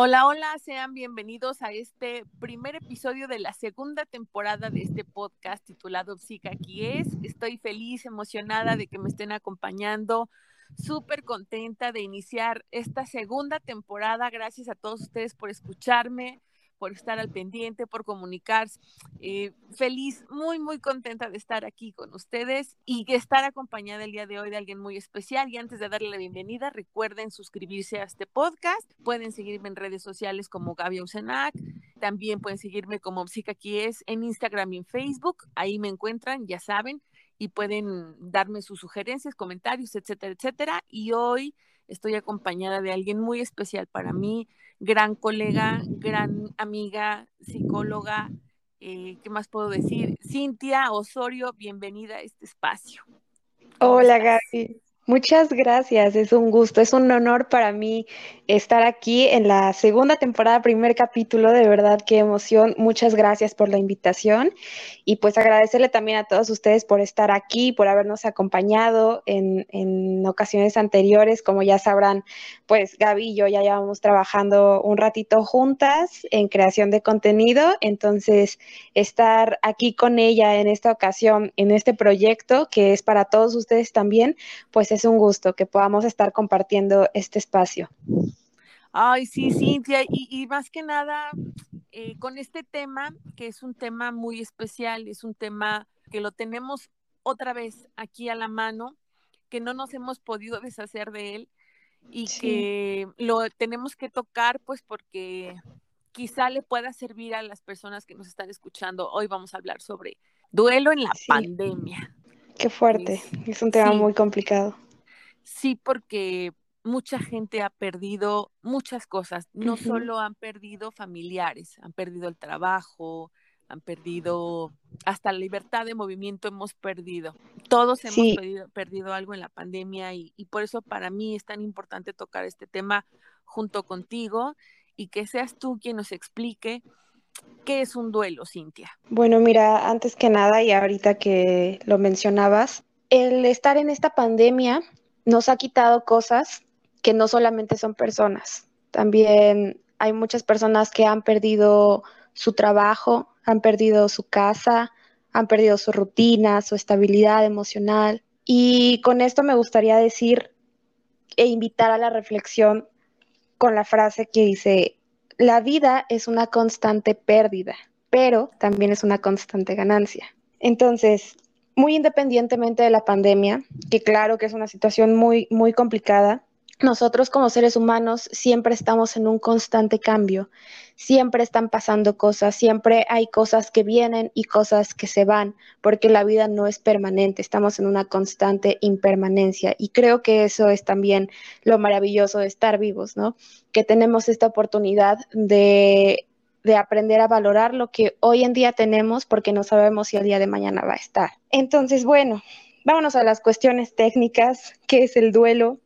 Hola, hola, sean bienvenidos a este primer episodio de la segunda temporada de este podcast titulado Psica aquí es. Estoy feliz, emocionada de que me estén acompañando, súper contenta de iniciar esta segunda temporada. Gracias a todos ustedes por escucharme, por estar al pendiente, por comunicarse. Eh, feliz, muy, muy contenta de estar aquí con ustedes y de estar acompañada el día de hoy de alguien muy especial. Y antes de darle la bienvenida, recuerden suscribirse a este podcast. Pueden seguirme en redes sociales como Gaby Usenac. También pueden seguirme como Psica aquí es en Instagram y en Facebook. Ahí me encuentran, ya saben, y pueden darme sus sugerencias, comentarios, etcétera, etcétera. Y hoy estoy acompañada de alguien muy especial para mí gran colega, gran amiga, psicóloga, eh, ¿qué más puedo decir? Cintia Osorio, bienvenida a este espacio. Hola Gaby, Muchas gracias, es un gusto, es un honor para mí estar aquí en la segunda temporada, primer capítulo, de verdad qué emoción, muchas gracias por la invitación y pues agradecerle también a todos ustedes por estar aquí, por habernos acompañado en, en ocasiones anteriores, como ya sabrán, pues Gaby y yo ya llevamos trabajando un ratito juntas en creación de contenido, entonces estar aquí con ella en esta ocasión, en este proyecto que es para todos ustedes también, pues es un gusto que podamos estar compartiendo este espacio. Ay, sí, Cintia, y, más que nada, eh, con este tema, que es un tema muy especial, es un tema que lo tenemos otra vez aquí a la mano, que no nos hemos podido deshacer de él y que lo tenemos que tocar, pues porque quizá le pueda servir a las personas que nos están escuchando. Hoy vamos a hablar sobre duelo en la pandemia. Qué fuerte, es, un tema muy complicado. Sí, porque mucha gente ha perdido muchas cosas, no solo han perdido familiares, han perdido el trabajo, han perdido hasta la libertad de movimiento hemos perdido. Todos hemos perdido, algo en la pandemia y, y, por eso para mí es tan importante tocar este tema junto contigo y que seas tú quien nos explique qué es un duelo, Cintia. Bueno, mira, antes que nada y ahorita que lo mencionabas, el estar en esta pandemia nos ha quitado cosas que no solamente son personas, también hay muchas personas que han perdido su trabajo, han perdido su casa, han perdido su rutina, su estabilidad emocional. Y con esto me gustaría decir e invitar a la reflexión con la frase que dice, la vida es una constante pérdida, pero también es una constante ganancia. Entonces, muy independientemente de la pandemia, que claro que es una situación muy, muy complicada, nosotros como seres humanos siempre estamos en un constante cambio, siempre están pasando cosas, siempre hay cosas que vienen y cosas que se van, porque la vida no es permanente, estamos en una constante impermanencia y creo que eso es también lo maravilloso de estar vivos, ¿no? Que tenemos esta oportunidad de de aprender a valorar lo que hoy en día tenemos porque no sabemos si el día de mañana va a estar. Entonces, bueno, vámonos a las cuestiones técnicas. ¿Qué es el duelo?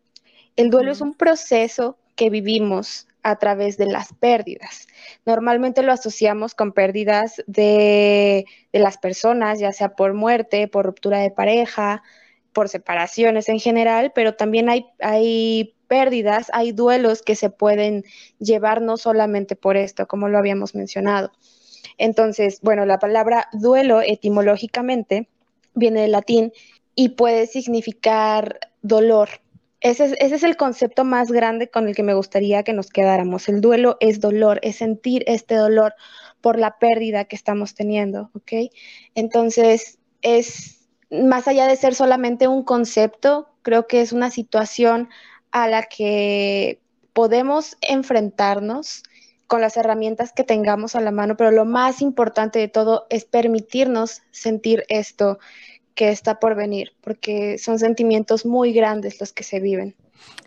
El duelo es un proceso que vivimos a través de las pérdidas. Normalmente lo asociamos con pérdidas de, de, las personas, ya sea por muerte, por ruptura de pareja, por separaciones en general, pero también hay, hay pérdidas, hay duelos que se pueden llevar no solamente por esto, como lo habíamos mencionado. Entonces, bueno, la palabra duelo etimológicamente viene del latín y puede significar dolor. Ese es, ese es, el concepto más grande con el que me gustaría que nos quedáramos. El duelo es dolor, es sentir este dolor por la pérdida que estamos teniendo, ¿ok? Entonces, es más allá de ser solamente un concepto, creo que es una situación a la que podemos enfrentarnos con las herramientas que tengamos a la mano, pero lo más importante de todo es permitirnos sentir esto que está por venir, porque son sentimientos muy grandes los que se viven.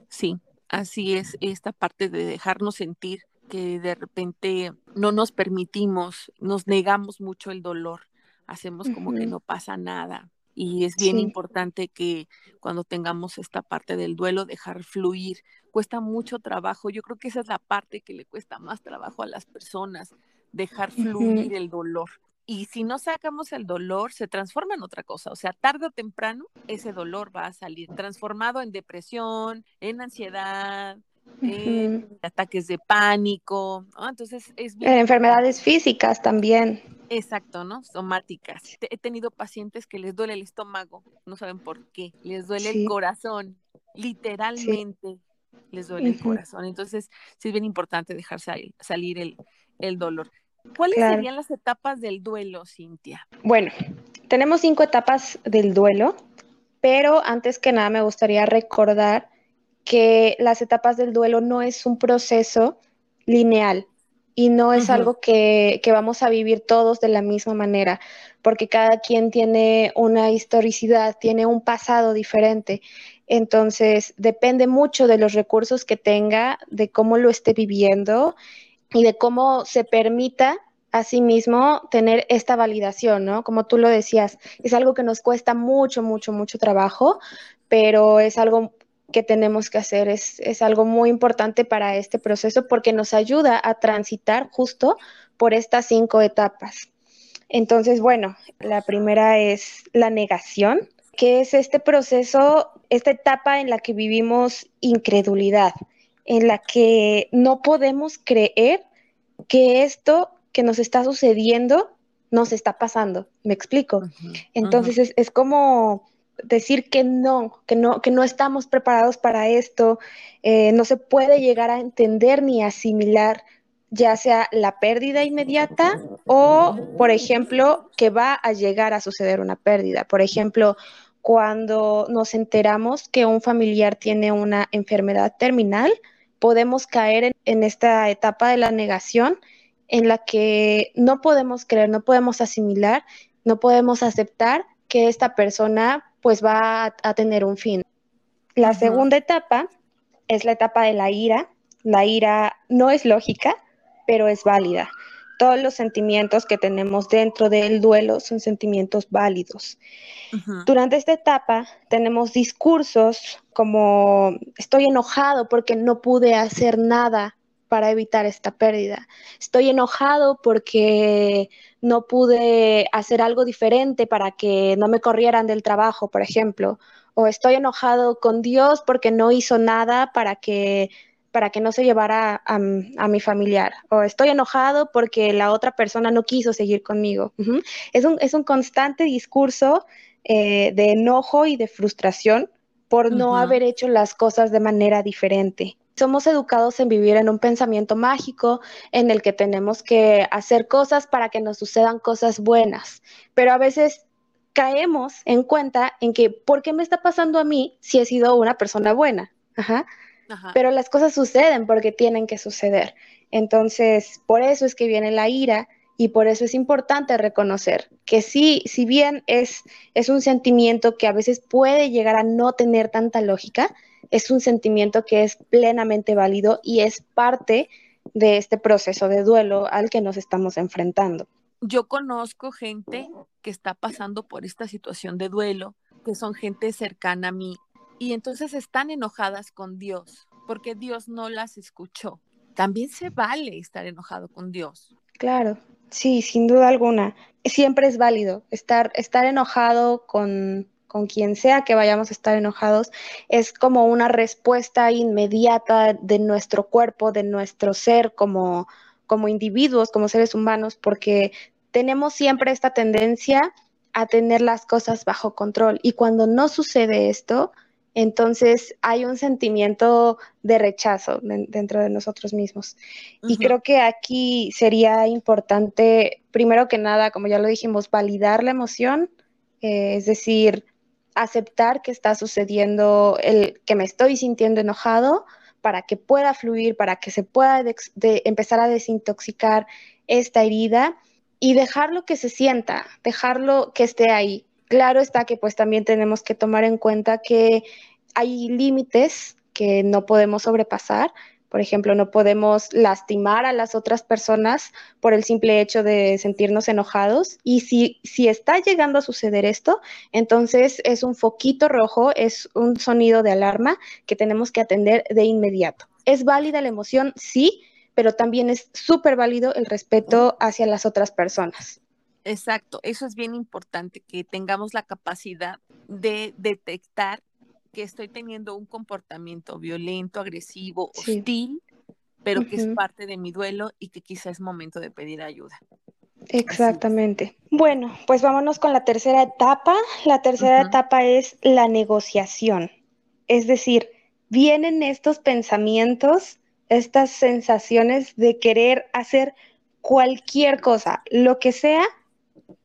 Sí, así es esta parte de dejarnos sentir que de repente no nos permitimos, nos negamos mucho el dolor, hacemos como que no pasa nada, y es bien importante que cuando tengamos esta parte del duelo, dejar fluir. Cuesta mucho trabajo. Yo creo que esa es la parte que le cuesta más trabajo a las personas, dejar fluir el dolor. Y si no sacamos el dolor, se transforma en otra cosa. O sea, tarde o temprano, ese dolor va a salir transformado en depresión, en ansiedad, eh, ataques de pánico, Entonces es bien... Enfermedades físicas también. Exacto, ¿no? Somáticas. He tenido pacientes que les duele el estómago, no saben por qué, les duele el corazón, literalmente les duele el corazón. Entonces, sí es bien importante dejar salir el, el dolor. ¿Cuáles serían las etapas del duelo, Cintia? Bueno, tenemos cinco etapas del duelo, pero antes que nada me gustaría recordar que las etapas del duelo no es un proceso lineal y no es algo que, que, vamos a vivir todos de la misma manera, porque cada quien tiene una historicidad, tiene un pasado diferente. Entonces, depende mucho de los recursos que tenga, de cómo lo esté viviendo y de cómo se permita a sí mismo tener esta validación, ¿no? Como tú lo decías, es algo que nos cuesta mucho, mucho, mucho trabajo, pero es algo que tenemos que hacer, es, es algo muy importante para este proceso porque nos ayuda a transitar justo por estas cinco etapas. Entonces, bueno, la primera es la negación, que es este proceso, esta etapa en la que vivimos incredulidad, en la que no podemos creer que esto que nos está sucediendo nos está pasando. ¿Me explico? Entonces es, como decir que no, que no, que no estamos preparados para esto, eh, no se puede llegar a entender ni asimilar ya sea la pérdida inmediata o, por ejemplo, que va a llegar a suceder una pérdida. Por ejemplo, cuando nos enteramos que un familiar tiene una enfermedad terminal, podemos caer en, esta etapa de la negación en la que no podemos creer, no podemos asimilar, no podemos aceptar que esta persona pues va a, tener un fin. La segunda etapa es la etapa de la ira. La ira no es lógica, pero es válida. Todos los sentimientos que tenemos dentro del duelo son sentimientos válidos. Durante esta etapa tenemos discursos como estoy enojado porque no pude hacer nada para evitar esta pérdida. Estoy enojado porque no pude hacer algo diferente para que no me corrieran del trabajo, por ejemplo. O estoy enojado con Dios porque no hizo nada para que para que no se llevara a, mi familiar. O estoy enojado porque la otra persona no quiso seguir conmigo. es, un, es, un, constante discurso eh, de enojo y de frustración por no haber hecho las cosas de manera diferente. Somos educados en vivir en un pensamiento mágico en el que tenemos que hacer cosas para que nos sucedan cosas buenas, pero a veces caemos en cuenta en que, ¿por qué me está pasando a mí si he sido una persona buena? Ajá. Pero las cosas suceden porque tienen que suceder. Entonces, por eso es que viene la ira y por eso es importante reconocer que sí, si bien es, es un sentimiento que a veces puede llegar a no tener tanta lógica, es un sentimiento que es plenamente válido y es parte de este proceso de duelo al que nos estamos enfrentando. Yo conozco gente que está pasando por esta situación de duelo, que son gente cercana a mí y entonces están enojadas con Dios porque Dios no las escuchó. También se vale estar enojado con Dios. Claro, sí, sin duda alguna. Siempre es válido estar, estar enojado con, con quien sea que vayamos a estar enojados. Es como una respuesta inmediata de nuestro cuerpo, de nuestro ser como, como individuos, como seres humanos, porque tenemos siempre esta tendencia a tener las cosas bajo control. Y cuando no sucede esto, entonces hay un sentimiento de rechazo dentro de nosotros mismos. Y creo que aquí sería importante, primero que nada, como ya lo dijimos, validar la emoción, eh, es decir, aceptar que está sucediendo, el que me estoy sintiendo enojado para que pueda fluir, para que se pueda empezar a desintoxicar esta herida y dejarlo que se sienta, dejarlo que esté ahí claro está que pues también tenemos que tomar en cuenta que hay límites que no podemos sobrepasar. Por ejemplo, no podemos lastimar a las otras personas por el simple hecho de sentirnos enojados. Y si, si está llegando a suceder esto, entonces es un foquito rojo, es un sonido de alarma que tenemos que atender de inmediato. ¿Es válida la emoción? Sí, pero también es súper válido el respeto hacia las otras personas. Exacto, eso es bien importante, que tengamos la capacidad de detectar que estoy teniendo un comportamiento violento, agresivo, hostil, pero que es parte de mi duelo y que quizá es momento de pedir ayuda. Exactamente. Bueno, pues vámonos con la tercera etapa. La tercera etapa es la negociación. Es decir, vienen estos pensamientos, estas sensaciones de querer hacer cualquier cosa, lo que sea,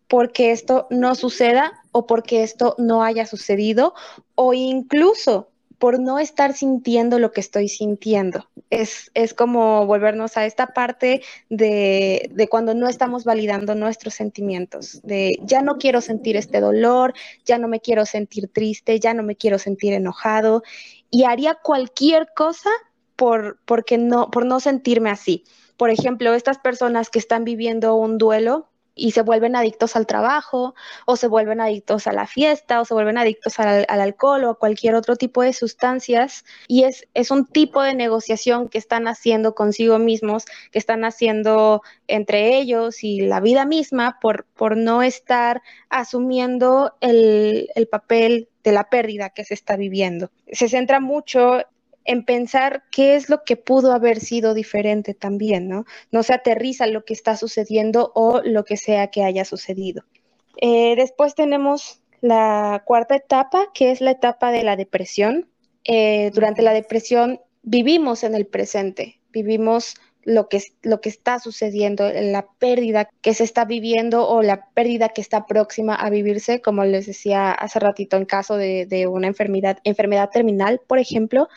porque esto no suceda o porque esto no haya sucedido o incluso por no estar sintiendo lo que estoy sintiendo. Es, es como volvernos a esta parte de, de, cuando no estamos validando nuestros sentimientos, de ya no quiero sentir este dolor, ya no me quiero sentir triste, ya no me quiero sentir enojado y haría cualquier cosa por, porque no, por no sentirme así. Por ejemplo, estas personas que están viviendo un duelo, y se vuelven adictos al trabajo o se vuelven adictos a la fiesta o se vuelven adictos al, alcohol o a cualquier otro tipo de sustancias y es, es un tipo de negociación que están haciendo consigo mismos, que están haciendo entre ellos y la vida misma por, por no estar asumiendo el, el papel de la pérdida que se está viviendo. Se centra mucho en pensar qué es lo que pudo haber sido diferente también, ¿no? No se aterriza lo que está sucediendo o lo que sea que haya sucedido. Eh, después tenemos la cuarta etapa, que es la etapa de la depresión. Eh, durante la depresión vivimos en el presente, vivimos lo que, lo que está sucediendo, la pérdida que se está viviendo o la pérdida que está próxima a vivirse, como les decía hace ratito en caso de, de una enfermedad, enfermedad terminal, por ejemplo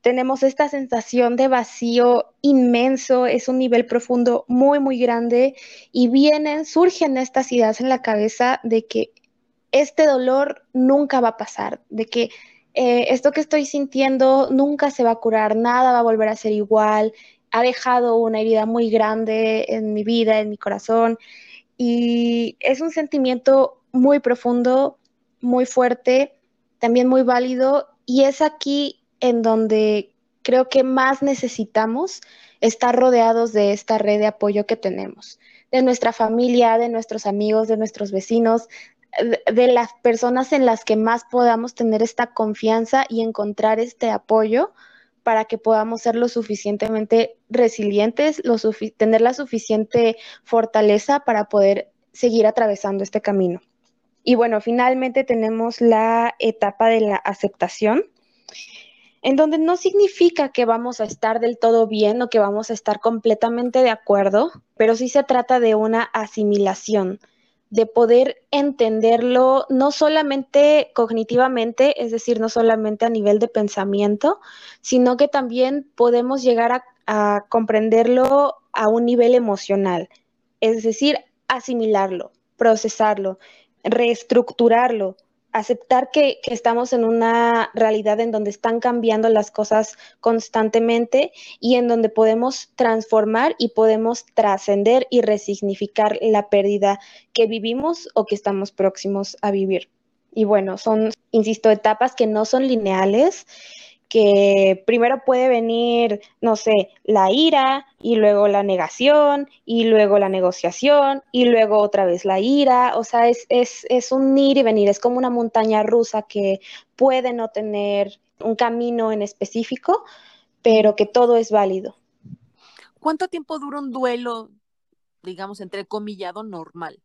tenemos esta sensación de vacío inmenso, es un nivel profundo muy, muy grande y vienen, surgen estas ideas en la cabeza de que este dolor nunca va a pasar, de que eh, esto que estoy sintiendo nunca se va a curar, nada va a volver a ser igual, ha dejado una herida muy grande en mi vida, en mi corazón y es un sentimiento muy profundo, muy fuerte, también muy válido y es aquí en donde creo que más necesitamos estar rodeados de esta red de apoyo que tenemos, de nuestra familia, de nuestros amigos, de nuestros vecinos, de las personas en las que más podamos tener esta confianza y encontrar este apoyo para que podamos ser lo suficientemente resilientes, tener la suficiente fortaleza para poder seguir atravesando este camino. Y bueno, finalmente tenemos la etapa de la aceptación, en donde no significa que vamos a estar del todo bien o que vamos a estar completamente de acuerdo, pero sí se trata de una asimilación, de poder entenderlo no solamente cognitivamente, es decir, no solamente a nivel de pensamiento, sino que también podemos llegar a, comprenderlo a un nivel emocional, es decir, asimilarlo, procesarlo, reestructurarlo, aceptar que, estamos en una realidad en donde están cambiando las cosas constantemente y en donde podemos transformar y podemos trascender y resignificar la pérdida que vivimos o que estamos próximos a vivir. Y bueno, son, insisto, etapas que no son lineales que primero puede venir, no sé, la ira y luego la negación y luego la negociación y luego otra vez la ira. O sea, es, es, es un ir y venir, es como una montaña rusa que puede no tener un camino en específico, pero que todo es válido. ¿Cuánto tiempo dura un duelo, digamos, entre comillado normal?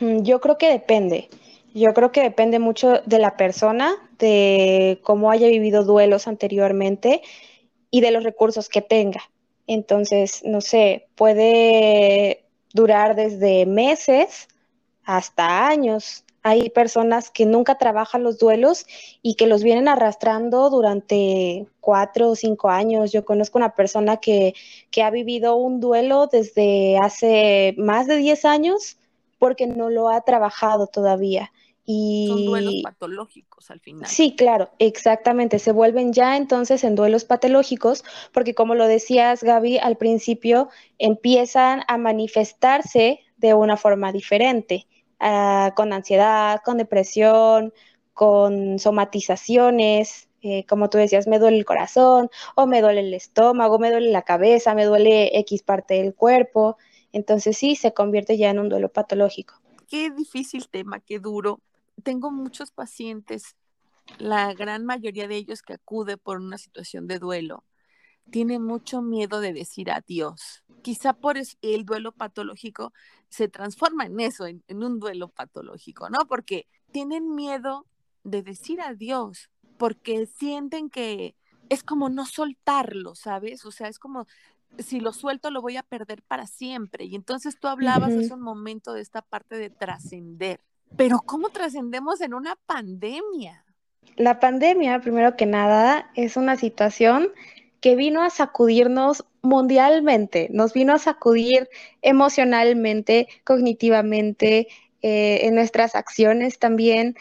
Yo creo que depende. Yo creo que depende mucho de la persona, de cómo haya vivido duelos anteriormente y de los recursos que tenga. Entonces, no sé, puede durar desde meses hasta años. Hay personas que nunca trabajan los duelos y que los vienen arrastrando durante cuatro o cinco años. Yo conozco una persona que, que ha vivido un duelo desde hace más de diez años porque no lo ha trabajado todavía. Y... Son duelos patológicos al final. Sí, claro, exactamente. Se vuelven ya entonces en duelos patológicos porque como lo decías Gaby al principio, empiezan a manifestarse de una forma diferente, ah, con ansiedad, con depresión, con somatizaciones, eh, como tú decías, me duele el corazón o me duele el estómago, me duele la cabeza, me duele X parte del cuerpo. Entonces sí, se convierte ya en un duelo patológico. Qué difícil tema, qué duro tengo muchos pacientes la gran mayoría de ellos que acude por una situación de duelo tiene mucho miedo de decir adiós. Quizá por eso el duelo patológico se transforma en eso, en, en un duelo patológico, ¿no? Porque tienen miedo de decir adiós, porque sienten que es como no soltarlo, ¿sabes? O sea, es como si lo suelto lo voy a perder para siempre. Y entonces tú hablabas hace un momento de esta parte de trascender. Pero ¿cómo trascendemos en una pandemia? La pandemia, primero que nada, es una situación que vino a sacudirnos mundialmente, nos vino a sacudir emocionalmente, cognitivamente, eh, en nuestras acciones también.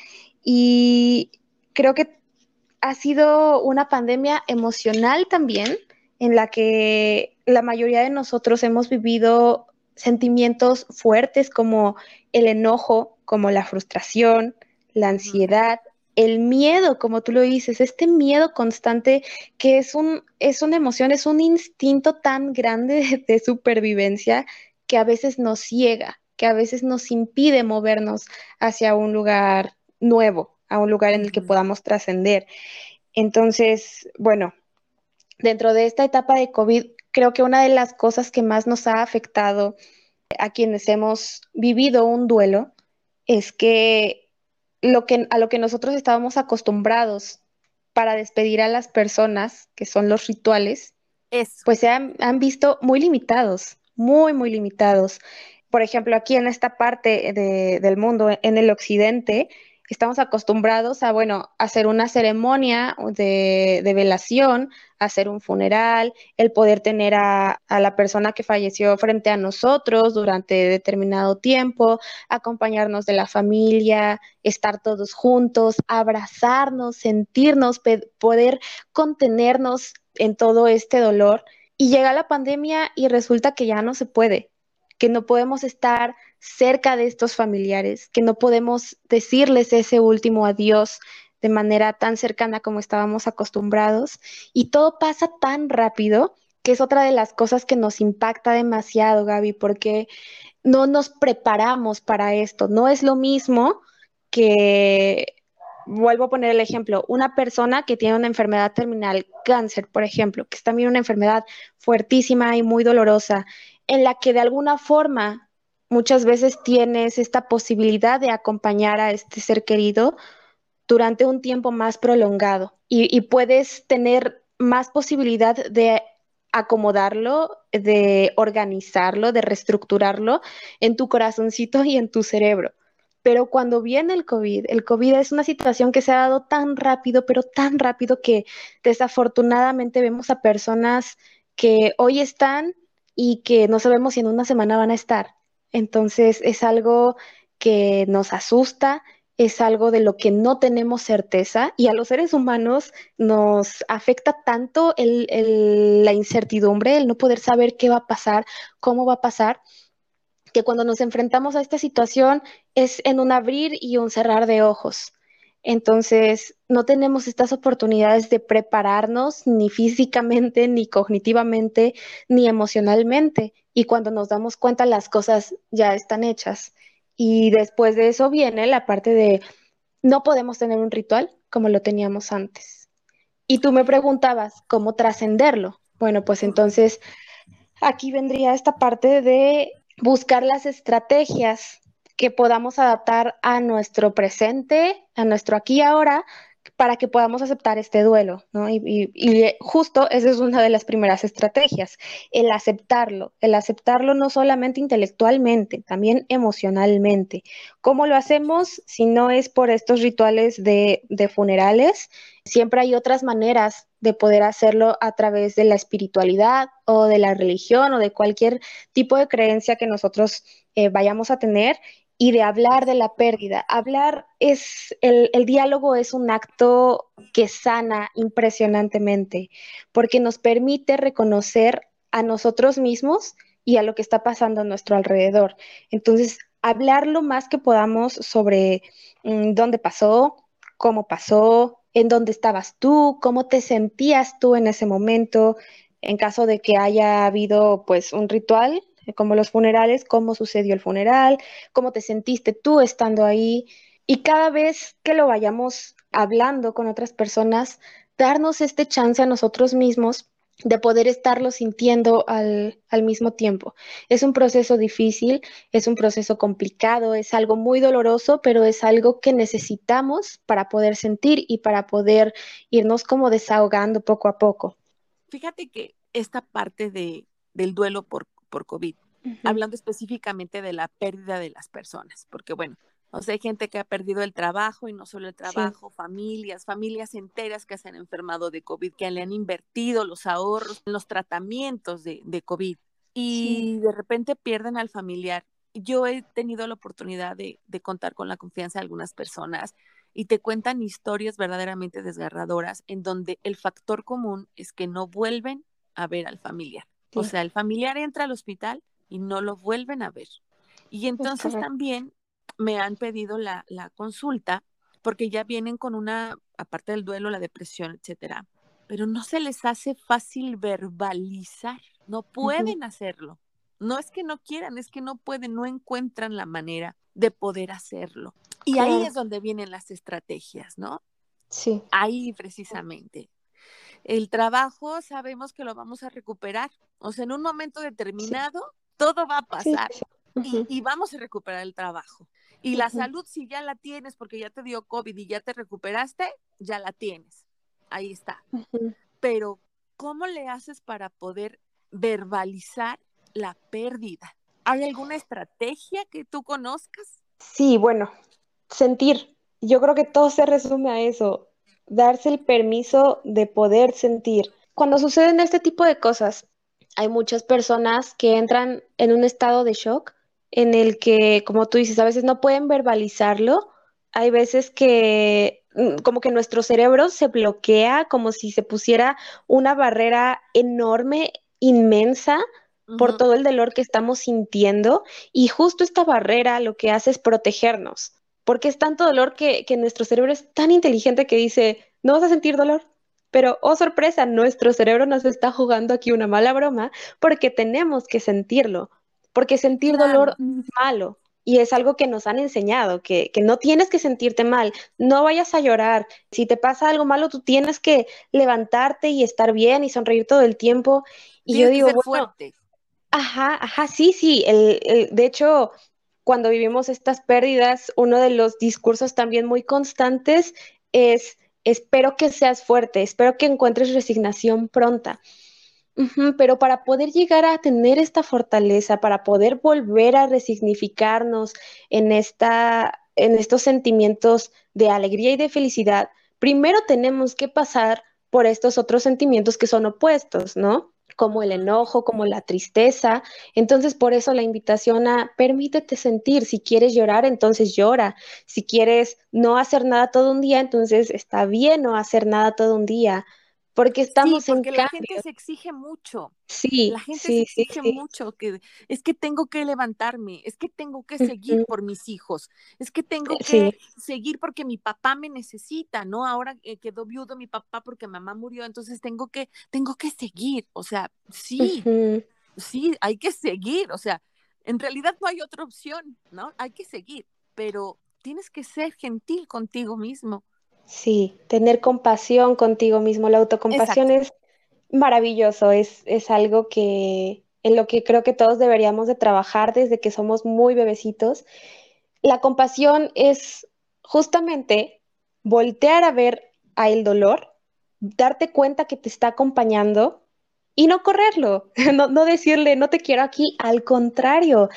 Y creo que ha sido una pandemia emocional también, en la que la mayoría de nosotros hemos vivido sentimientos fuertes como el enojo, como la frustración, la ansiedad, el miedo, como tú lo dices, este miedo constante que es, un, es una emoción, es un instinto tan grande de, supervivencia que a veces nos ciega, que a veces nos impide movernos hacia un lugar nuevo, a un lugar en el que podamos trascender. Entonces, bueno, dentro de esta etapa de COVID, creo que una de las cosas que más nos ha afectado a quienes hemos vivido un duelo es que, lo que a lo que nosotros estábamos acostumbrados para despedir a las personas, que son los rituales, pues se han, visto muy limitados, muy, muy limitados. Por ejemplo, aquí en esta parte del mundo, en el occidente, estamos acostumbrados a, bueno, hacer una ceremonia de, velación, hacer un funeral, el poder tener a, a, la persona que falleció frente a nosotros durante determinado tiempo, acompañarnos de la familia, estar todos juntos, abrazarnos, sentirnos, poder contenernos en todo este dolor. Y llega la pandemia y resulta que ya no se puede, que no podemos estar cerca de estos familiares, que no podemos decirles ese último adiós de manera tan cercana como estábamos acostumbrados. Y todo pasa tan rápido que es otra de las cosas que nos impacta demasiado, Gaby, porque no nos preparamos para esto. No es lo mismo que, vuelvo a poner el ejemplo, una persona que tiene una enfermedad terminal, cáncer, por ejemplo, que es también una enfermedad fuertísima y muy dolorosa, en la que de alguna forma muchas veces tienes esta posibilidad de acompañar a este ser querido durante un tiempo más prolongado y, puedes tener más posibilidad de acomodarlo, de organizarlo, de reestructurarlo en tu corazoncito y en tu cerebro. Pero cuando viene el COVID, el COVID es una situación que se ha dado tan rápido, pero tan rápido que desafortunadamente vemos a personas que hoy están y que no sabemos si en una semana van a estar. Entonces es algo que nos asusta, es algo de lo que no tenemos certeza y a los seres humanos nos afecta tanto la incertidumbre, el no poder saber qué va a pasar, cómo va a pasar, que cuando nos enfrentamos a esta situación es en un abrir y un cerrar de ojos. Entonces, no tenemos estas oportunidades de prepararnos ni físicamente, ni cognitivamente, ni emocionalmente. Y cuando nos damos cuenta, las cosas ya están hechas. Y después de eso viene la parte de, no podemos tener un ritual como lo teníamos antes. Y tú me preguntabas, ¿cómo trascenderlo? Bueno, pues entonces aquí vendría esta parte de buscar las estrategias que podamos adaptar a nuestro presente, a nuestro aquí y ahora, para que podamos aceptar este duelo, ¿no? Y, justo esa es una de las primeras estrategias, el aceptarlo, el aceptarlo no solamente intelectualmente, también emocionalmente. ¿Cómo lo hacemos si no es por estos rituales de, de funerales? Siempre hay otras maneras de poder hacerlo a través de la espiritualidad o de la religión o de cualquier tipo de creencia que nosotros eh, vayamos a tener y de hablar de la pérdida. Hablar es, el, diálogo es un acto que sana impresionantemente, porque nos permite reconocer a nosotros mismos y a lo que está pasando a nuestro alrededor. Entonces, hablar lo más que podamos sobre mm, dónde pasó, cómo pasó, en dónde estabas tú, cómo te sentías tú en ese momento, en caso de que haya habido pues un ritual como los funerales, cómo sucedió el funeral, cómo te sentiste tú estando ahí. Y cada vez que lo vayamos hablando con otras personas, darnos este chance a nosotros mismos de poder estarlo sintiendo al, al, mismo tiempo. Es un proceso difícil, es un proceso complicado, es algo muy doloroso, pero es algo que necesitamos para poder sentir y para poder irnos como desahogando poco a poco. Fíjate que esta parte de, del duelo por, por COVID, hablando específicamente de la pérdida de las personas, porque bueno, o sea, hay gente que ha perdido el trabajo y no solo el trabajo, familias, familias enteras que se han enfermado de COVID, que le han invertido los ahorros en los tratamientos de, de COVID y de repente pierden al familiar. Yo he tenido la oportunidad de, de contar con la confianza de algunas personas y te cuentan historias verdaderamente desgarradoras en donde el factor común es que no vuelven a ver al familiar. O sea, el familiar entra al hospital y no lo vuelven a ver. Y entonces también me han pedido la, consulta porque ya vienen con una, aparte del duelo, la depresión, etcétera, pero no se les hace fácil verbalizar, no pueden hacerlo. No es que no quieran, es que no pueden, no encuentran la manera de poder hacerlo. Y ahí es donde vienen las estrategias, ¿no? Sí. Ahí precisamente. El trabajo sabemos que lo vamos a recuperar. O sea, en un momento determinado, todo va a pasar y, vamos a recuperar el trabajo. Y la salud, si ya la tienes porque ya te dio COVID y ya te recuperaste, ya la tienes. Ahí está. Pero, ¿cómo le haces para poder verbalizar la pérdida? ¿Hay alguna estrategia que tú conozcas? Sí, bueno, sentir. Yo creo que todo se resume a eso, darse el permiso de poder sentir. Cuando suceden este tipo de cosas, hay muchas personas que entran en un estado de shock en el que, como tú dices, a veces no pueden verbalizarlo. Hay veces que mm, como que nuestro cerebro se bloquea, como si se pusiera una barrera enorme, inmensa, por todo el dolor que estamos sintiendo. Y justo esta barrera lo que hace es protegernos, porque es tanto dolor que, que nuestro cerebro es tan inteligente que dice, no vas a sentir dolor, pero, oh sorpresa, nuestro cerebro nos está jugando aquí una mala broma porque tenemos que sentirlo, porque sentir dolor es malo. Y es algo que nos han enseñado, que, no tienes que sentirte mal, no vayas a llorar. Si te pasa algo malo, tú tienes que levantarte y estar bien y sonreír todo el tiempo. Y yo digo, fuerte. Ajá, ajá, sí, sí. El, de hecho, cuando vivimos estas pérdidas, uno de los discursos también muy constantes es espero que seas fuerte, espero que encuentres resignación pronta. pero para poder llegar a tener esta fortaleza, para poder volver a resignificarnos en, esta, en estos sentimientos de alegría y de felicidad, primero tenemos que pasar por estos otros sentimientos que son opuestos, ¿no? Como el enojo, como la tristeza. Entonces, por eso la invitación a permítete sentir. Si quieres llorar, entonces llora. Si quieres no hacer nada todo un día, entonces está bien no hacer nada todo un día porque estamos sí, porque la gente se exige mucho. Sí, la gente se exige mucho que es que tengo que levantarme, es que tengo que seguir por mis hijos, es que tengo que seguir porque mi papá me necesita, ¿no? Ahora eh, quedó viudo mi papá porque mamá murió, entonces tengo que tengo que seguir, o sea, sí. Sí, hay que seguir, o sea, en realidad no hay otra opción, ¿no? Hay que seguir, pero tienes que ser gentil contigo mismo Sí, tener compasión contigo mismo. La autocompasión es maravilloso, es, es algo que en lo que creo que todos deberíamos de trabajar desde que somos muy bebecitos. La compasión es justamente voltear a ver a el dolor, darte cuenta que te está acompañando y no correrlo, no, no decirle no te quiero aquí, al contrario,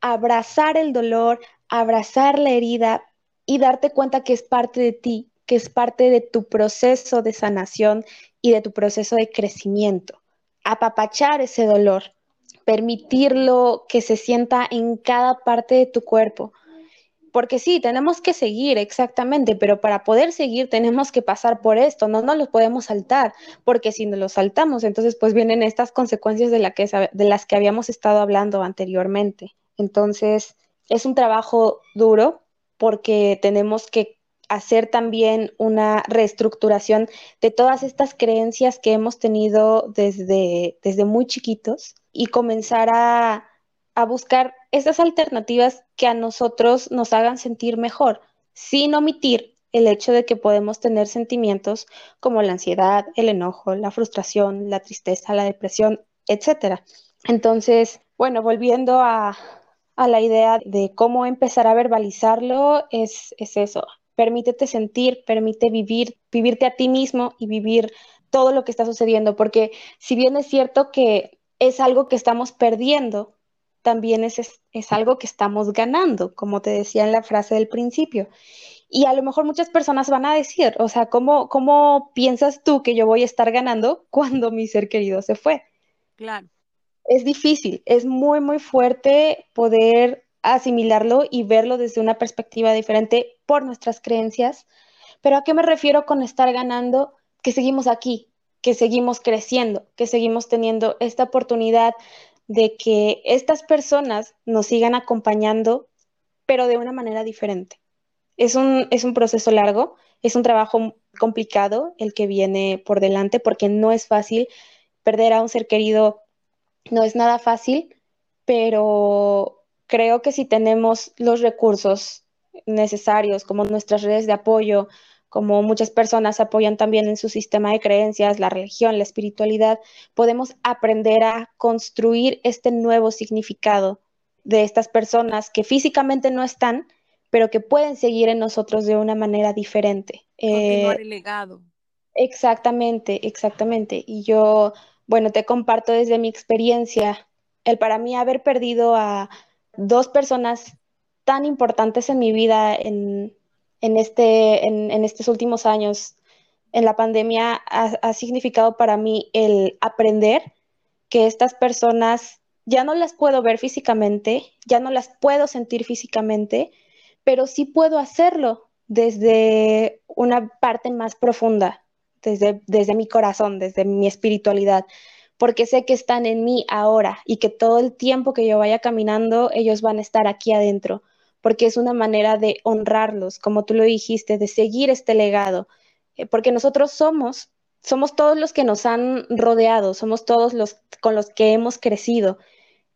abrazar el dolor, abrazar la herida y darte cuenta que es parte de ti, que es parte de tu proceso de sanación y de tu proceso de crecimiento. Apapachar ese dolor, permitirlo que se sienta en cada parte de tu cuerpo. Porque sí, tenemos que seguir, exactamente, pero para poder seguir tenemos que pasar por esto, no nos lo podemos saltar, porque si nos lo saltamos, entonces pues vienen estas consecuencias de, la que, de las que habíamos estado hablando anteriormente. Entonces, es un trabajo duro porque tenemos que hacer también una reestructuración de todas estas creencias que hemos tenido desde, desde muy chiquitos y comenzar a, a buscar esas alternativas que a nosotros nos hagan sentir mejor, sin omitir el hecho de que podemos tener sentimientos como la ansiedad, el enojo, la frustración, la tristeza, la depresión, etcétera. Entonces, bueno, volviendo a, la idea de cómo empezar a verbalizarlo, es, es eso. Permítete sentir, permite vivir, vivirte a ti mismo y vivir todo lo que está sucediendo, porque si bien es cierto que es algo que estamos perdiendo, también es, es, algo que estamos ganando, como te decía en la frase del principio. Y a lo mejor muchas personas van a decir, o sea, ¿cómo, ¿cómo piensas tú que yo voy a estar ganando cuando mi ser querido se fue? Claro. Es difícil, es muy, muy fuerte poder asimilarlo y verlo desde una perspectiva diferente por nuestras creencias. Pero ¿a qué me refiero con estar ganando? Que seguimos aquí, que seguimos creciendo, que seguimos teniendo esta oportunidad de que estas personas nos sigan acompañando, pero de una manera diferente. Es un, es un proceso largo, es un trabajo complicado el que viene por delante, porque no es fácil perder a un ser querido, no es nada fácil, pero creo que si tenemos los recursos necesarios, como nuestras redes de apoyo, como muchas personas apoyan también en su sistema de creencias, la religión, la espiritualidad, podemos aprender a construir este nuevo significado de estas personas que físicamente no están, pero que pueden seguir en nosotros de una manera diferente. Continuar eh, el legado. Exactamente, exactamente. Y yo, bueno, te comparto desde mi experiencia, el para mí haber perdido a dos personas tan importantes en mi vida en, en, este, en, estos últimos años. En la pandemia ha, significado para mí el aprender que estas personas ya no las puedo ver físicamente, ya no las puedo sentir físicamente, pero sí puedo hacerlo desde una parte más profunda, desde, desde mi corazón, desde mi espiritualidad, porque sé que están en mí ahora y que todo el tiempo que yo vaya caminando, ellos van a estar aquí adentro porque es una manera de honrarlos, como tú lo dijiste, de seguir este legado, eh, porque nosotros somos, somos todos los que nos han rodeado, somos todos los con los que hemos crecido.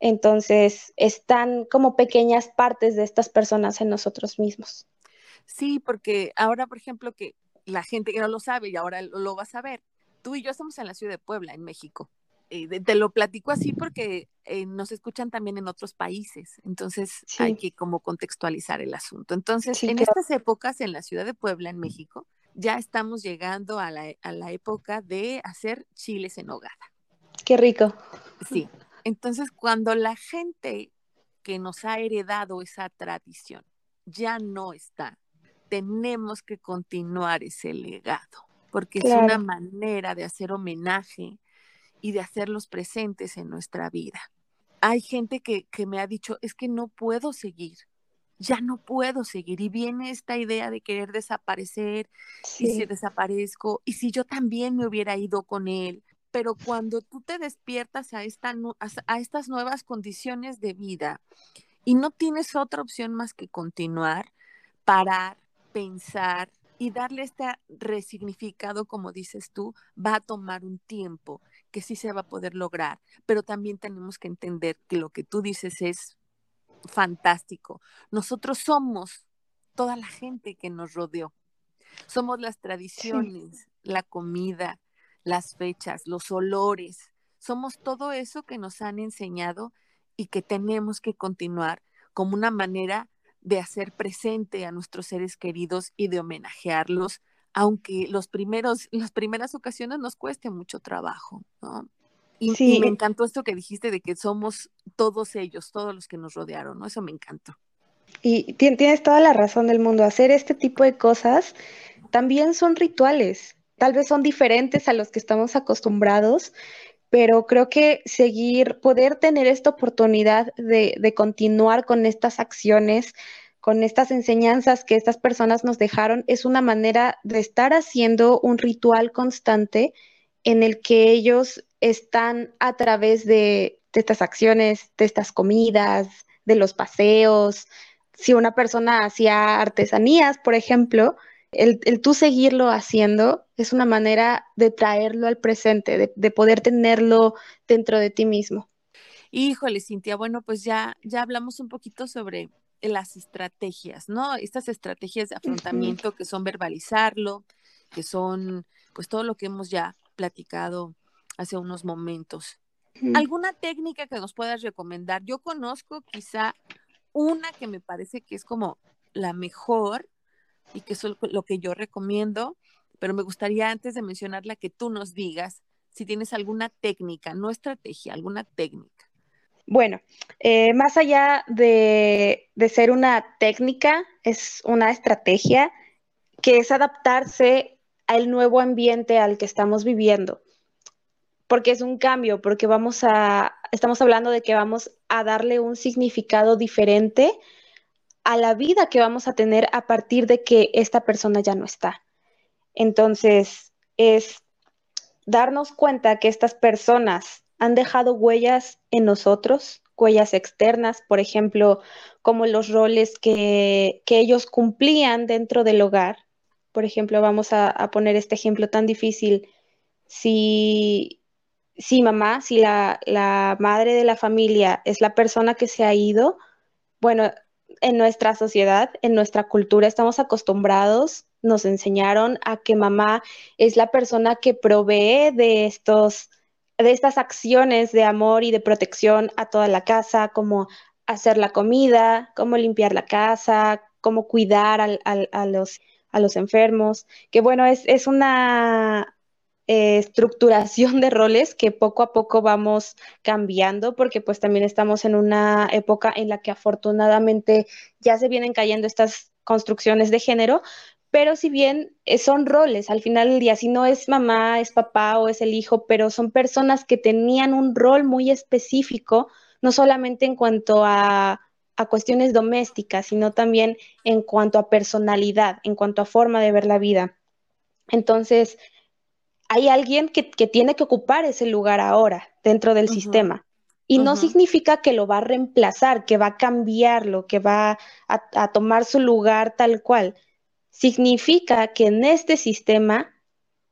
Entonces, están como pequeñas partes de estas personas en nosotros mismos. Sí, porque ahora, por ejemplo, que la gente que no lo sabe y ahora lo va a saber, tú y yo estamos en la ciudad de Puebla, en México. Eh, te lo platico así porque eh, nos escuchan también en otros países, entonces hay que como contextualizar el asunto. Entonces, en estas épocas en la ciudad de Puebla, en México, ya estamos llegando a la, a la época de hacer chiles en hogada. Qué rico. Sí, entonces cuando la gente que nos ha heredado esa tradición ya no está, tenemos que continuar ese legado, porque es una manera de hacer homenaje y de hacerlos presentes en nuestra vida. Hay gente que, me ha dicho, es que no puedo seguir, ya no puedo seguir. Y viene esta idea de querer desaparecer, y si desaparezco, y si yo también me hubiera ido con él. Pero cuando tú te despiertas a, esta, a estas nuevas condiciones de vida y no tienes otra opción más que continuar, parar, pensar y darle este resignificado, como dices tú, va a tomar un tiempo que sí se va a poder lograr, pero también tenemos que entender que lo que tú dices es fantástico. Nosotros somos toda la gente que nos rodeó. Somos las tradiciones, la comida, las fechas, los olores. Somos todo eso que nos han enseñado y que tenemos que continuar como una manera de hacer presente a nuestros seres queridos y de homenajearlos aunque los primeros, las primeras ocasiones nos cueste mucho trabajo, ¿no? Y, me encantó esto que dijiste de que somos todos ellos, todos los que nos rodearon, ¿no? Eso me encantó. Y tienes toda la razón del mundo. Hacer este tipo de cosas también son rituales. Tal vez son diferentes a los que estamos acostumbrados, pero creo que seguir, poder tener esta oportunidad de, de continuar con estas acciones, con estas enseñanzas que estas personas nos dejaron, es una manera de estar haciendo un ritual constante en el que ellos están a través de, estas acciones, de estas comidas, de los paseos. Si una persona hacía artesanías, por ejemplo, el, tú seguirlo haciendo es una manera de traerlo al presente, de, de, poder tenerlo dentro de ti mismo. Híjole, Cintia, bueno, pues ya, ya hablamos un poquito sobre las estrategias, ¿no? Estas estrategias de afrontamiento que son verbalizarlo, que son pues todo lo que hemos ya platicado hace unos momentos. ¿Alguna técnica que nos puedas recomendar? Yo conozco quizá una que me parece que es como la mejor y que es lo que yo recomiendo, pero me gustaría antes de mencionarla que tú nos digas si tienes alguna técnica, no estrategia, alguna técnica. Bueno, eh, más allá de, de ser una técnica, es una estrategia que es adaptarse al nuevo ambiente al que estamos viviendo porque es un cambio, porque vamos a, estamos hablando de que vamos a darle un significado diferente a la vida que vamos a tener a partir de que esta persona ya no está. Entonces, es darnos cuenta que estas personas han dejado huellas en nosotros, huellas externas, por ejemplo, como los roles que, ellos cumplían dentro del hogar. Por ejemplo, vamos a, a poner este ejemplo tan difícil. Si si mamá, si la, madre de la familia es la persona que se ha ido, bueno, en nuestra sociedad, en nuestra cultura, estamos acostumbrados, nos enseñaron a que mamá es la persona que provee de estos, de estas acciones de amor y de protección a toda la casa, como hacer la comida, cómo limpiar la casa, cómo cuidar a, los, enfermos, que bueno, es, es una eh, estructuración de roles que poco a poco vamos cambiando porque pues también estamos en una época en la que afortunadamente ya se vienen cayendo estas construcciones de género, pero si bien eh, son roles, al final del día, si no es mamá, es papá o es el hijo, pero son personas que tenían un rol muy específico, no solamente en cuanto a, a cuestiones domésticas, sino también en cuanto a personalidad, en cuanto a forma de ver la vida. Entonces, hay alguien que, tiene que ocupar ese lugar ahora dentro del sistema. Y no significa que lo va a reemplazar, que va a cambiarlo, que va a, tomar su lugar tal cual. Significa que en este sistema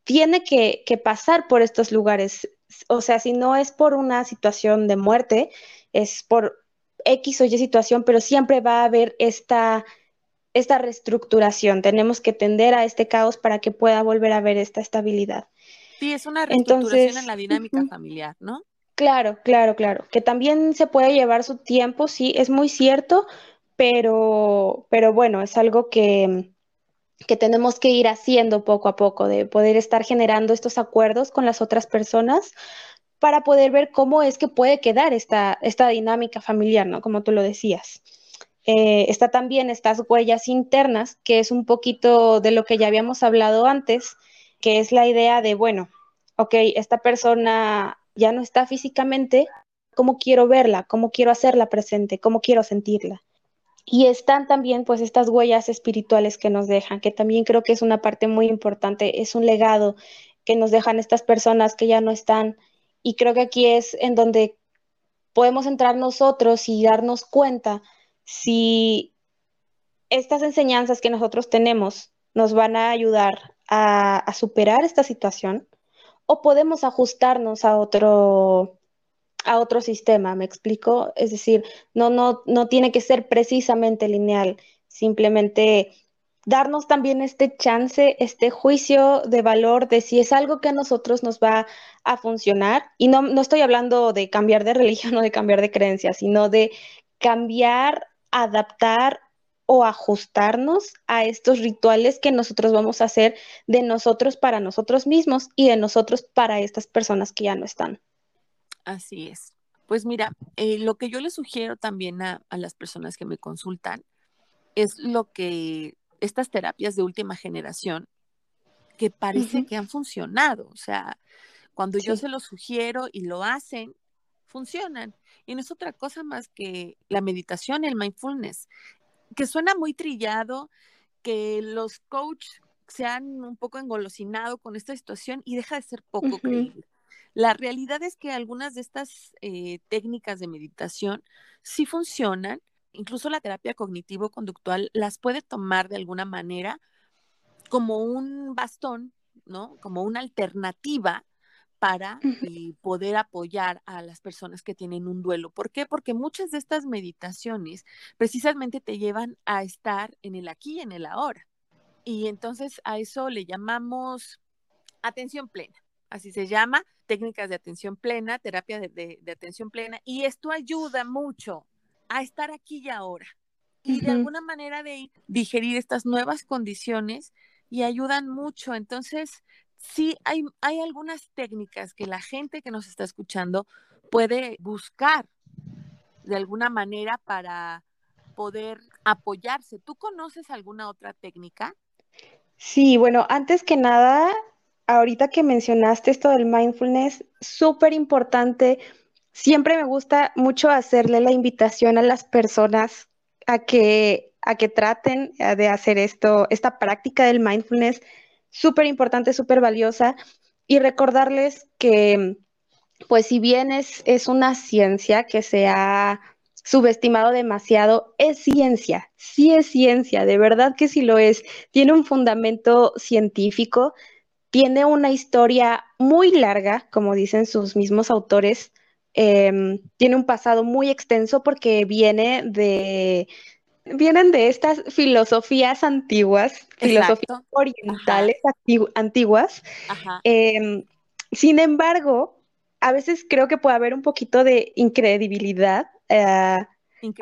tiene que, que, pasar por estos lugares. O sea, si no es por una situación de muerte, es por X o Y situación, pero siempre va a haber esta, esta reestructuración. Tenemos que tender a este caos para que pueda volver a haber esta estabilidad. Sí, es una reestructuración en la dinámica familiar, ¿no? Claro, claro, claro. Que también se puede llevar su tiempo, sí, es muy cierto, pero, pero bueno, es algo que, que tenemos que ir haciendo poco a poco, de poder estar generando estos acuerdos con las otras personas para poder ver cómo es que puede quedar esta, esta dinámica familiar, ¿no? Como tú lo decías. Eh, está también estas huellas internas, que es un poquito de lo que ya habíamos hablado antes, que es la idea de, bueno, ok, esta persona ya no está físicamente, ¿cómo quiero verla? ¿Cómo quiero hacerla presente? ¿Cómo quiero sentirla? Y están también pues estas huellas espirituales que nos dejan, que también creo que es una parte muy importante, es un legado que nos dejan estas personas que ya no están. Y creo que aquí es en donde podemos entrar nosotros y darnos cuenta si estas enseñanzas que nosotros tenemos nos van a ayudar a, superar esta situación o podemos ajustarnos a otro, a otro sistema, ¿me explico? Es decir, no, no, no tiene que ser precisamente lineal, simplemente darnos también este chance, este juicio de valor de si es algo que a nosotros nos va a funcionar. Y no, no estoy hablando de cambiar de religión o de cambiar de creencia, sino de cambiar adaptar o ajustarnos a estos rituales que nosotros vamos a hacer de nosotros para nosotros mismos y de nosotros para estas personas que ya no están. Así es. Pues mira, eh, lo que yo le sugiero también a, las personas que me consultan es lo que estas terapias de última generación que parece que han funcionado. O sea, cuando yo se lo sugiero y lo hacen, funcionan. Y no es otra cosa más que la meditación, el mindfulness, que suena muy trillado, que los coaches se han un poco engolosinado con esta situación y deja de ser poco creíble. La realidad es que algunas de estas eh, técnicas de meditación sí funcionan, incluso la terapia cognitivo-conductual las puede tomar de alguna manera como un bastón, ¿no? Como una alternativa para eh, poder apoyar a las personas que tienen un duelo. ¿Por qué? Porque muchas de estas meditaciones precisamente te llevan a estar en el aquí y en el ahora. Y entonces a eso le llamamos atención plena, así se llama, técnicas de atención plena, terapia de, atención plena, y esto ayuda mucho a estar aquí y ahora y de alguna manera de digerir estas nuevas condiciones y ayudan mucho. Entonces, sí hay, hay algunas técnicas que la gente que nos está escuchando puede buscar de alguna manera para poder apoyarse. ¿Tú conoces alguna otra técnica? Sí, bueno, antes que nada, ahorita que mencionaste esto del mindfulness, súper importante. Siempre me gusta mucho hacerle la invitación a las personas a que, a que traten de hacer esto, esta práctica del mindfulness súper importante, súper valiosa, y recordarles que, pues si bien es, es una ciencia que se ha subestimado demasiado, es ciencia, sí es ciencia, de verdad que sí lo es, tiene un fundamento científico, tiene una historia muy larga, como dicen sus mismos autores, em, tiene un pasado muy extenso porque viene de, vienen de estas filosofías antiguas, filosofías orientales antiguas. Em, sin embargo, a veces creo que puede haber un poquito de incredibilidad, eh,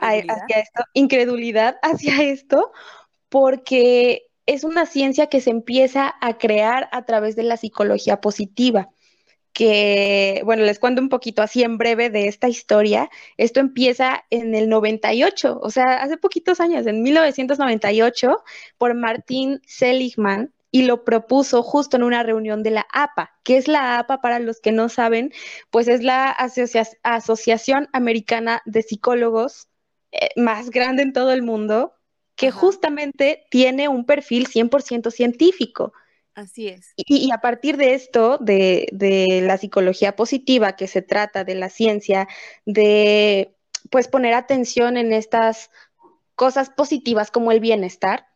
hacia esto, incredulidad hacia esto, porque es una ciencia que se empieza a crear a través de la psicología positiva que, bueno, les cuento un poquito así en breve de esta historia. Esto empieza en el 98, o sea, hace poquitos años, en 1998, por Martín Seligman, y lo propuso justo en una reunión de la APA. ¿Qué es la APA para los que no saben? Pues es la Asociación Americana de Psicólogos eh, más grande en todo el mundo, que justamente tiene un perfil 100% científico. Así es. Y, a partir de esto, de, la psicología positiva, que se trata de la ciencia, de pues poner atención en estas cosas positivas como el bienestar,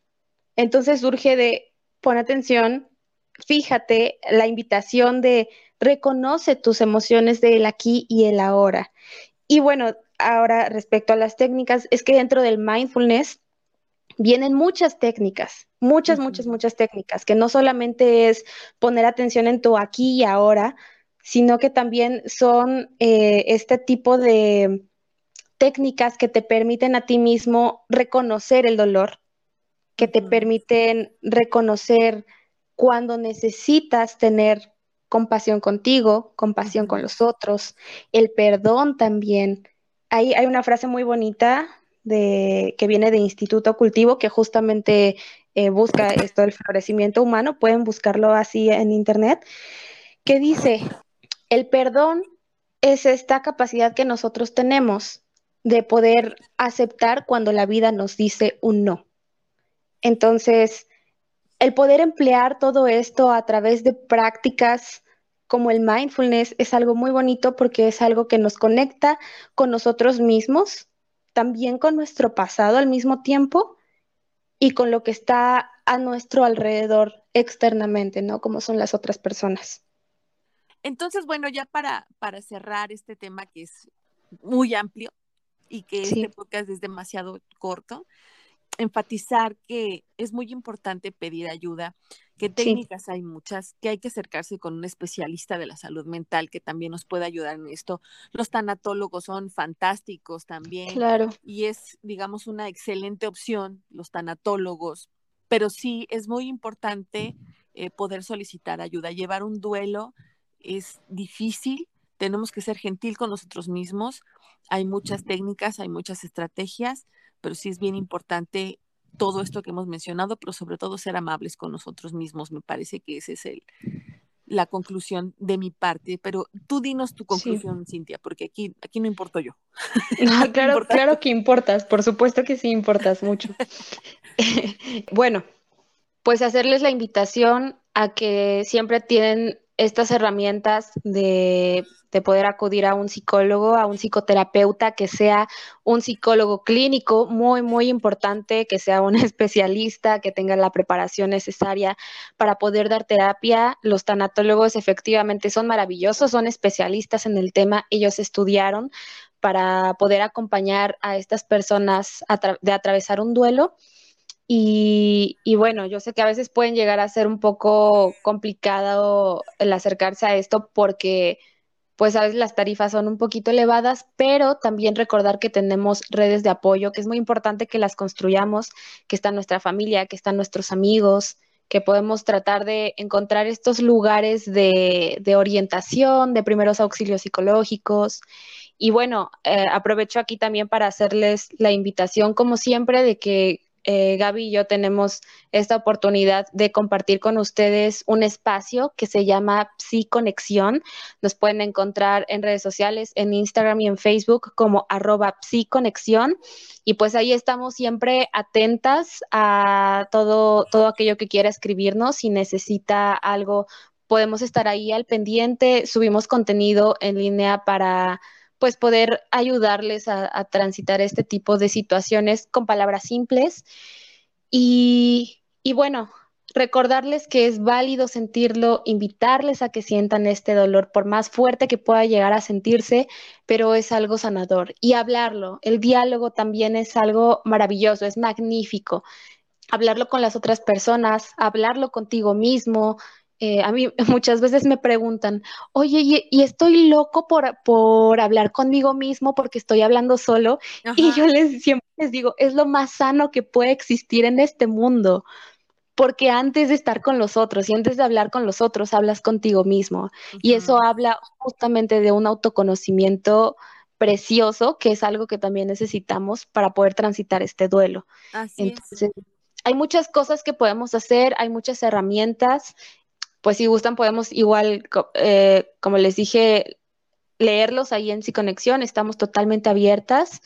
entonces surge de pon atención, fíjate, la invitación de reconoce tus emociones del aquí y el ahora. Y bueno, ahora respecto a las técnicas, es que dentro del mindfulness vienen muchas técnicas, muchas, muchas, muchas técnicas, que no solamente es poner atención en tu aquí y ahora, sino que también son eh, este tipo de técnicas que te permiten a ti mismo reconocer el dolor, que te permiten reconocer cuando necesitas tener compasión contigo, compasión con los otros, el perdón también. hay una frase muy bonita de, que viene de Instituto Cultivo, que justamente eh, busca esto del florecimiento humano, pueden buscarlo así en internet, que dice, el perdón es esta capacidad que nosotros tenemos de poder aceptar cuando la vida nos dice un no. Entonces, el poder emplear todo esto a través de prácticas como el mindfulness es algo muy bonito porque es algo que nos conecta con nosotros mismos también con nuestro pasado al mismo tiempo y con lo que está a nuestro alrededor externamente, ¿no? Como son las otras personas. Entonces, bueno, ya para, para cerrar este tema que es muy amplio y que este podcast es demasiado corto, enfatizar que es muy importante pedir ayuda, que técnicas hay muchas, que hay que acercarse con un especialista de la salud mental que también nos puede ayudar en esto. Los tanatólogos son fantásticos también. Claro. Y es, digamos, una excelente opción, los tanatólogos, pero sí es muy importante eh, poder solicitar ayuda. Llevar un duelo es difícil, tenemos que ser gentil con nosotros mismos. Hay muchas técnicas, hay muchas estrategias pero sí es bien importante todo esto que hemos mencionado, pero sobre todo ser amables con nosotros mismos. Me parece que esa es el, la conclusión de mi parte, pero tú dinos tu conclusión, Cintia, porque aquí, aquí no importo yo. claro, claro que importas, por supuesto que sí importas mucho. bueno, pues hacerles la invitación a que siempre tienen estas herramientas de, poder acudir a un psicólogo, a un psicoterapeuta que sea un psicólogo clínico, muy, muy importante, que sea un especialista, que tenga la preparación necesaria para poder dar terapia. Los tanatólogos efectivamente son maravillosos, son especialistas en el tema, ellos estudiaron para poder acompañar a estas personas de atravesar un duelo y, bueno, yo sé que a veces pueden llegar a ser un poco complicado el acercarse a esto porque pues a veces las tarifas son un poquito elevadas, pero también recordar que tenemos redes de apoyo, que es muy importante que las construyamos, que está nuestra familia, que están nuestros amigos, que podemos tratar de encontrar estos lugares de, orientación, de primeros auxilios psicológicos. Y bueno, eh, aprovecho aquí también para hacerles la invitación, como siempre, de que eh, Gaby y yo tenemos esta oportunidad de compartir con ustedes un espacio que se llama Psiconexión. Nos pueden encontrar en redes sociales, en Instagram y en Facebook como arroba Psiconexión. Y pues ahí estamos siempre atentas a todo, todo aquello que quiera escribirnos. Si necesita algo, podemos estar ahí al pendiente. Subimos contenido en línea para pues poder ayudarles a, transitar este tipo de situaciones con palabras simples. Y, y bueno, recordarles que es válido sentirlo, invitarles a que sientan este dolor, por más fuerte que pueda llegar a sentirse, pero es algo sanador. Y hablarlo, el diálogo también es algo maravilloso, es magnífico. Hablarlo con las otras personas, hablarlo contigo mismo, eh, a mí muchas veces me preguntan, oye, y, estoy loco por, por, hablar conmigo mismo porque estoy hablando solo. Y yo les siempre les digo, es lo más sano que puede existir en este mundo. Porque antes de estar con los otros y antes de hablar con los otros, hablas contigo mismo. Y eso habla justamente de un autoconocimiento precioso, que es algo que también necesitamos para poder transitar este duelo. Así Entonces, hay muchas cosas que podemos hacer, hay muchas herramientas pues si gustan podemos igual, eh, como les dije, leerlos ahí en Conexión, estamos totalmente abiertas.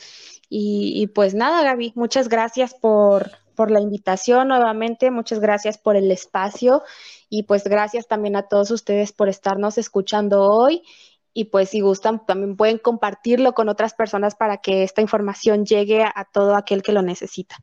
Y, pues nada, Gaby, muchas gracias por, por la invitación nuevamente, muchas gracias por el espacio y pues gracias también a todos ustedes por estarnos escuchando hoy y pues si gustan también pueden compartirlo con otras personas para que esta información llegue a, todo aquel que lo necesita.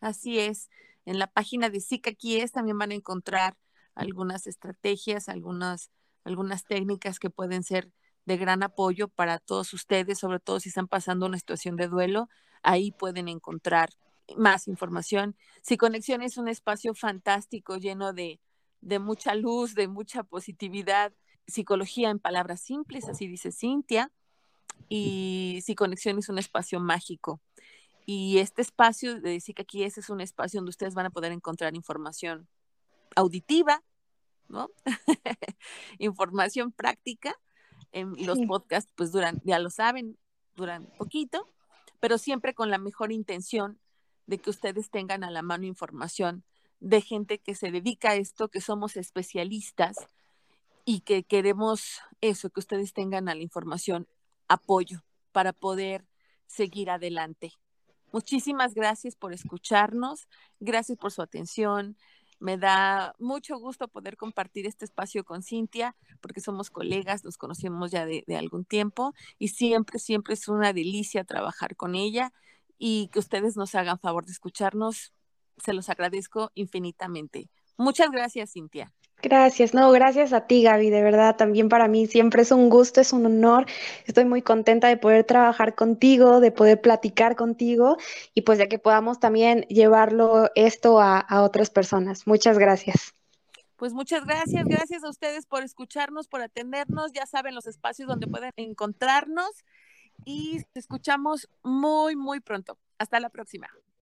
Así es. En la página de SICA aquí es también van a encontrar algunas estrategias, algunas, algunas técnicas que pueden ser de gran apoyo para todos ustedes, sobre todo si están pasando una situación de duelo. Ahí pueden encontrar más información. Si Conexión es un espacio fantástico, lleno de, de mucha luz, de mucha positividad, psicología en palabras simples, así dice Cintia, y si Conexión es un espacio mágico. Y este espacio de decir que aquí ese es un espacio donde ustedes van a poder encontrar información auditiva, ¿no? Información práctica. En los podcasts, pues duran, ya lo saben, duran poquito, pero siempre con la mejor intención de que ustedes tengan a la mano información de gente que se dedica a esto, que somos especialistas y que queremos eso, que ustedes tengan a la información apoyo para poder seguir adelante. Muchísimas gracias por escucharnos, gracias por su atención, me da mucho gusto poder compartir este espacio con Cintia, porque somos colegas, nos conocemos ya de, algún tiempo y siempre, siempre es una delicia trabajar con ella y que ustedes nos hagan favor de escucharnos. Se los agradezco infinitamente. Muchas gracias, Cintia. Gracias, no, gracias a ti, Gaby, de verdad, también para mí siempre es un gusto, es un honor. Estoy muy contenta de poder trabajar contigo, de poder platicar contigo y pues de que podamos también llevarlo esto a, a otras personas. Muchas gracias. Pues muchas gracias, gracias a ustedes por escucharnos, por atendernos. Ya saben los espacios donde pueden encontrarnos y te escuchamos muy, muy pronto. Hasta la próxima.